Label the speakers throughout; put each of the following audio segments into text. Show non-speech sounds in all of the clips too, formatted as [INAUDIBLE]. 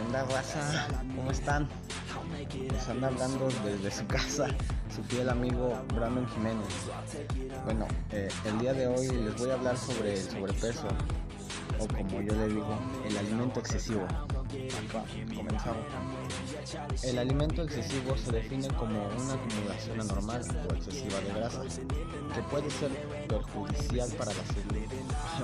Speaker 1: onda raza? ¿Cómo están? Les anda hablando desde su casa su fiel amigo Brandon Jiménez. Bueno, eh, el día de hoy les voy a hablar sobre el sobrepeso o como yo le digo, el alimento excesivo. Comenzamos. El alimento excesivo se define como una acumulación anormal o excesiva de grasa, que puede ser perjudicial para la salud.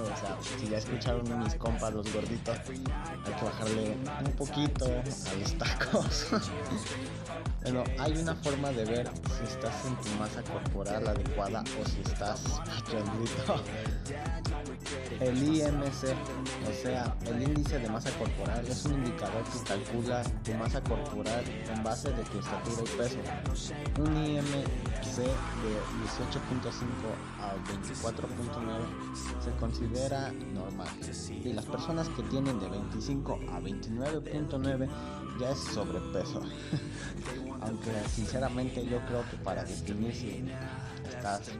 Speaker 1: o sea, si ya escucharon mis compas, los gorditos, hay que bajarle un poquito a los tacos. [LAUGHS] bueno, hay una forma de ver si estás en tu masa corporal adecuada o si estás gordito. El IMC, o sea, el índice de masa corporal, es un indicador que calcula tu masa corporal en base de tu estatura y peso. Un IMC de 18.5 a 24.9 se considera normal y las personas que tienen de 25 a 29.9 ya es sobrepeso. [LAUGHS] Aunque sinceramente yo creo que para definir si estás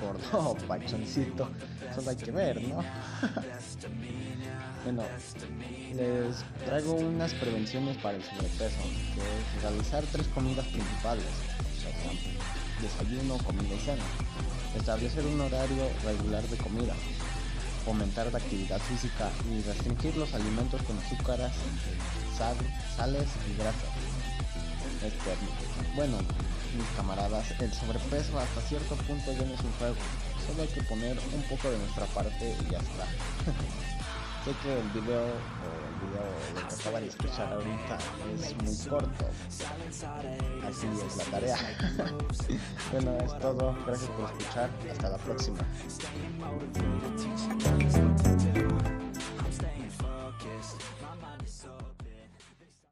Speaker 1: gordo o pachoncito, solo hay que ver, ¿no? [LAUGHS] bueno, les traigo unas prevenciones para el sobrepeso, que es realizar tres comidas principales, desayuno, comida y cena, establecer un horario regular de comida, fomentar la actividad física y restringir los alimentos con azúcares, sal, sales y grasas. Este, bueno, mis camaradas, el sobrepeso hasta cierto punto ya no es un juego. Solo hay que poner un poco de nuestra parte y ya está. [LAUGHS] sé que el video el video lo que acaba de escuchar ahorita es muy corto. Así es la tarea. [LAUGHS] bueno, es todo. Gracias por escuchar. Hasta la próxima.